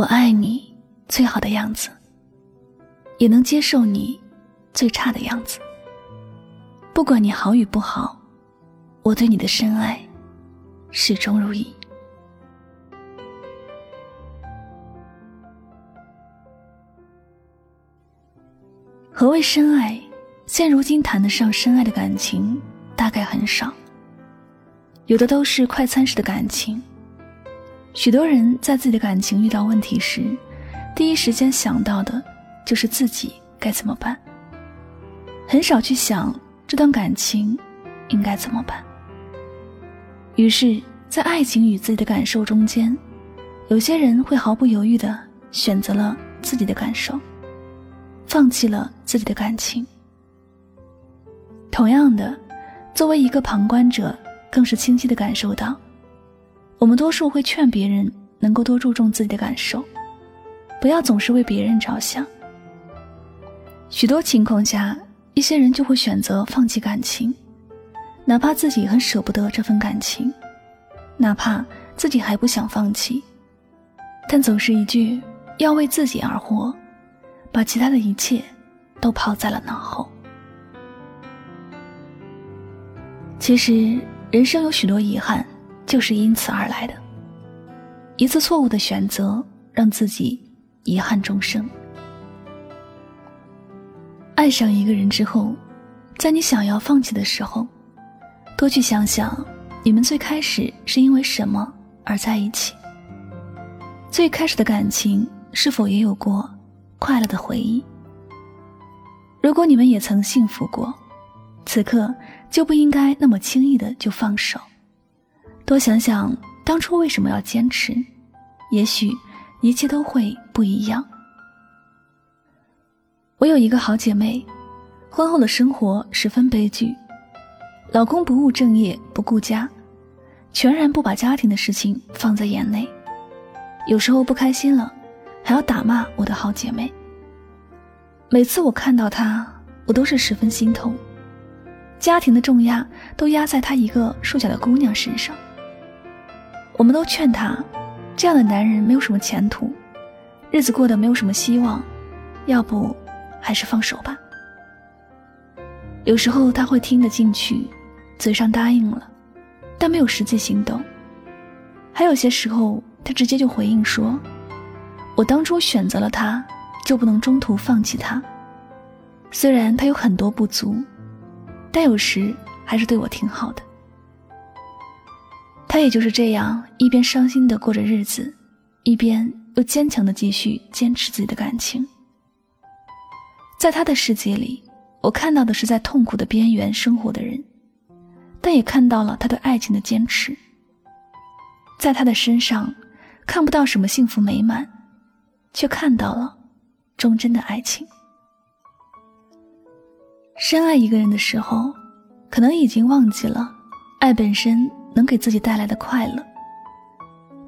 我爱你最好的样子，也能接受你最差的样子。不管你好与不好，我对你的深爱始终如一。何谓深爱？现如今谈得上深爱的感情，大概很少。有的都是快餐式的感情。许多人在自己的感情遇到问题时，第一时间想到的就是自己该怎么办，很少去想这段感情应该怎么办。于是，在爱情与自己的感受中间，有些人会毫不犹豫地选择了自己的感受。放弃了自己的感情。同样的，作为一个旁观者，更是清晰的感受到，我们多数会劝别人能够多注重自己的感受，不要总是为别人着想。许多情况下，一些人就会选择放弃感情，哪怕自己很舍不得这份感情，哪怕自己还不想放弃，但总是一句“要为自己而活”。把其他的一切都抛在了脑后。其实，人生有许多遗憾，就是因此而来的。一次错误的选择，让自己遗憾终生。爱上一个人之后，在你想要放弃的时候，多去想想，你们最开始是因为什么而在一起？最开始的感情是否也有过？快乐的回忆。如果你们也曾幸福过，此刻就不应该那么轻易的就放手。多想想当初为什么要坚持，也许一切都会不一样。我有一个好姐妹，婚后的生活十分悲剧，老公不务正业，不顾家，全然不把家庭的事情放在眼内，有时候不开心了。还要打骂我的好姐妹。每次我看到她，我都是十分心痛。家庭的重压都压在她一个瘦小的姑娘身上。我们都劝他，这样的男人没有什么前途，日子过得没有什么希望，要不还是放手吧。有时候他会听得进去，嘴上答应了，但没有实际行动。还有些时候，他直接就回应说。我当初选择了他，就不能中途放弃他。虽然他有很多不足，但有时还是对我挺好的。他也就是这样，一边伤心的过着日子，一边又坚强的继续坚持自己的感情。在他的世界里，我看到的是在痛苦的边缘生活的人，但也看到了他对爱情的坚持。在他的身上，看不到什么幸福美满。却看到了忠贞的爱情。深爱一个人的时候，可能已经忘记了爱本身能给自己带来的快乐，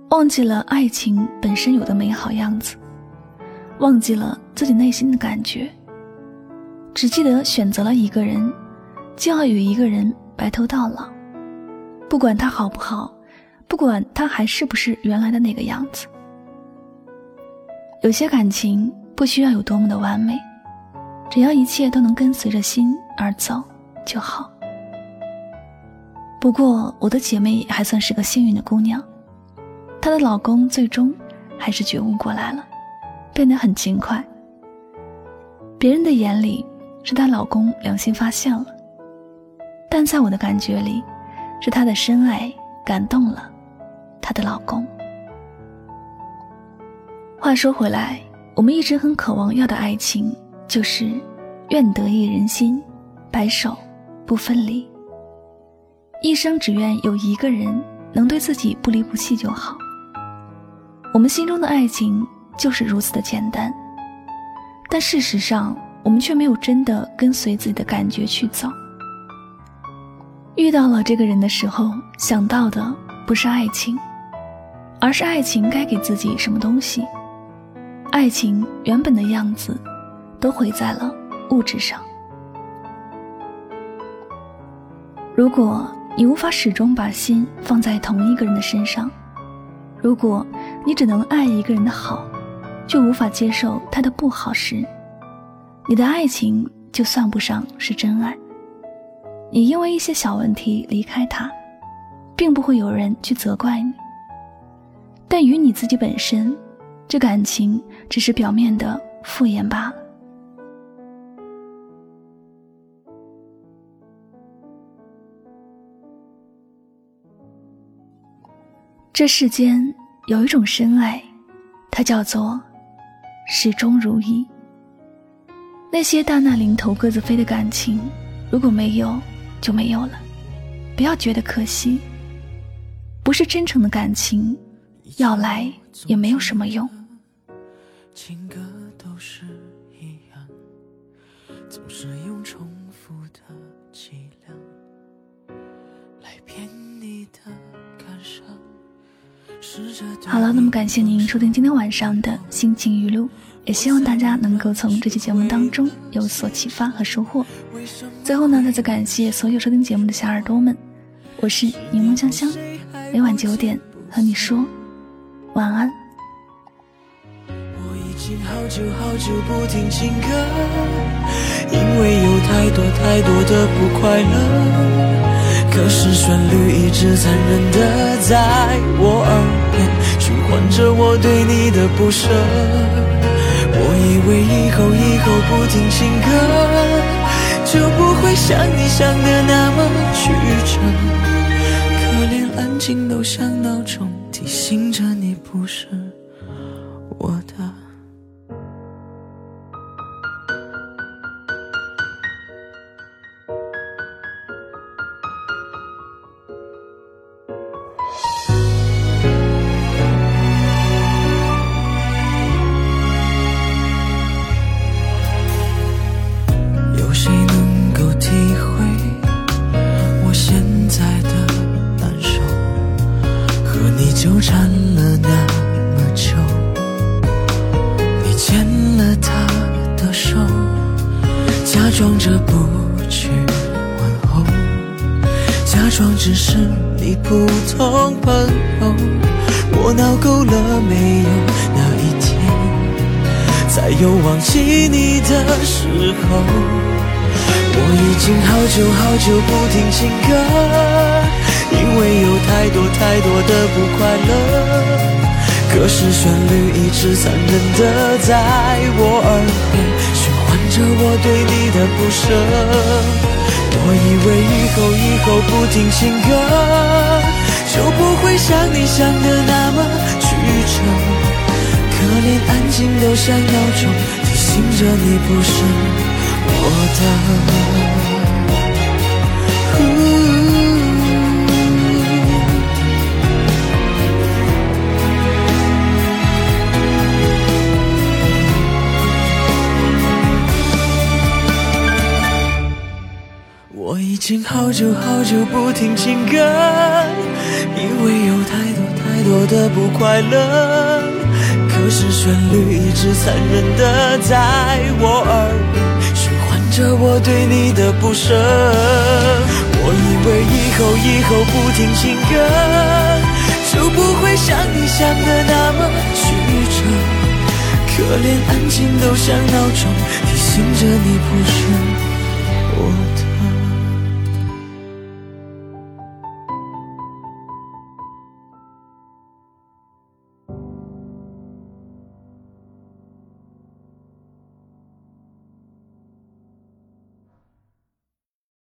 忘记了爱情本身有的美好样子，忘记了自己内心的感觉，只记得选择了一个人，就要与一个人白头到老，不管他好不好，不管他还是不是原来的那个样子。有些感情不需要有多么的完美，只要一切都能跟随着心而走就好。不过我的姐妹还算是个幸运的姑娘，她的老公最终还是觉悟过来了，变得很勤快。别人的眼里是她老公良心发现了，但在我的感觉里，是她的深爱感动了她的老公。话说回来，我们一直很渴望要的爱情，就是愿得一人心，白首不分离。一生只愿有一个人能对自己不离不弃就好。我们心中的爱情就是如此的简单，但事实上，我们却没有真的跟随自己的感觉去走。遇到了这个人的时候，想到的不是爱情，而是爱情该给自己什么东西。爱情原本的样子，都毁在了物质上。如果你无法始终把心放在同一个人的身上，如果你只能爱一个人的好，就无法接受他的不好时，你的爱情就算不上是真爱。你因为一些小问题离开他，并不会有人去责怪你。但与你自己本身，这感情只是表面的敷衍罢了。这世间有一种深爱，它叫做始终如一。那些大难临头各自飞的感情，如果没有，就没有了，不要觉得可惜。不是真诚的感情。要来也没有什么用。情歌都是一样，总是用重好了，那么感谢您收听今天晚上的心情语录，也希望大家能够从这期节目当中有所启发和收获。最后呢，再次感谢所有收听节目的小耳朵们，我是柠檬香香，每晚九点和你说。晚安好久好久不听情歌因为有太多太多的不快乐可是旋律一直残忍的在我耳边循环着我对你的不舍我以为以后以后不听情歌就不会像你想的那么曲折可连安静都像闹钟提醒着你不是我的。装只是你普通朋友。我闹够了没有？那一天，才有忘记你的时候。我已经好久好久不听情歌。因为有太多太多的不快乐，可是旋律一直残忍的在我耳边循环着我对你的不舍。我以为以后以后不听情歌，就不会像你想的那么曲折，可连安静都像闹钟提醒着你不是我的。经好久好久不听情歌，因为有太多太多的不快乐。可是旋律一直残忍的在我耳边循环着我对你的不舍。我以为以后以后不听情歌，就不会像你想的那么曲折。可连安静都像闹钟提醒着你不是。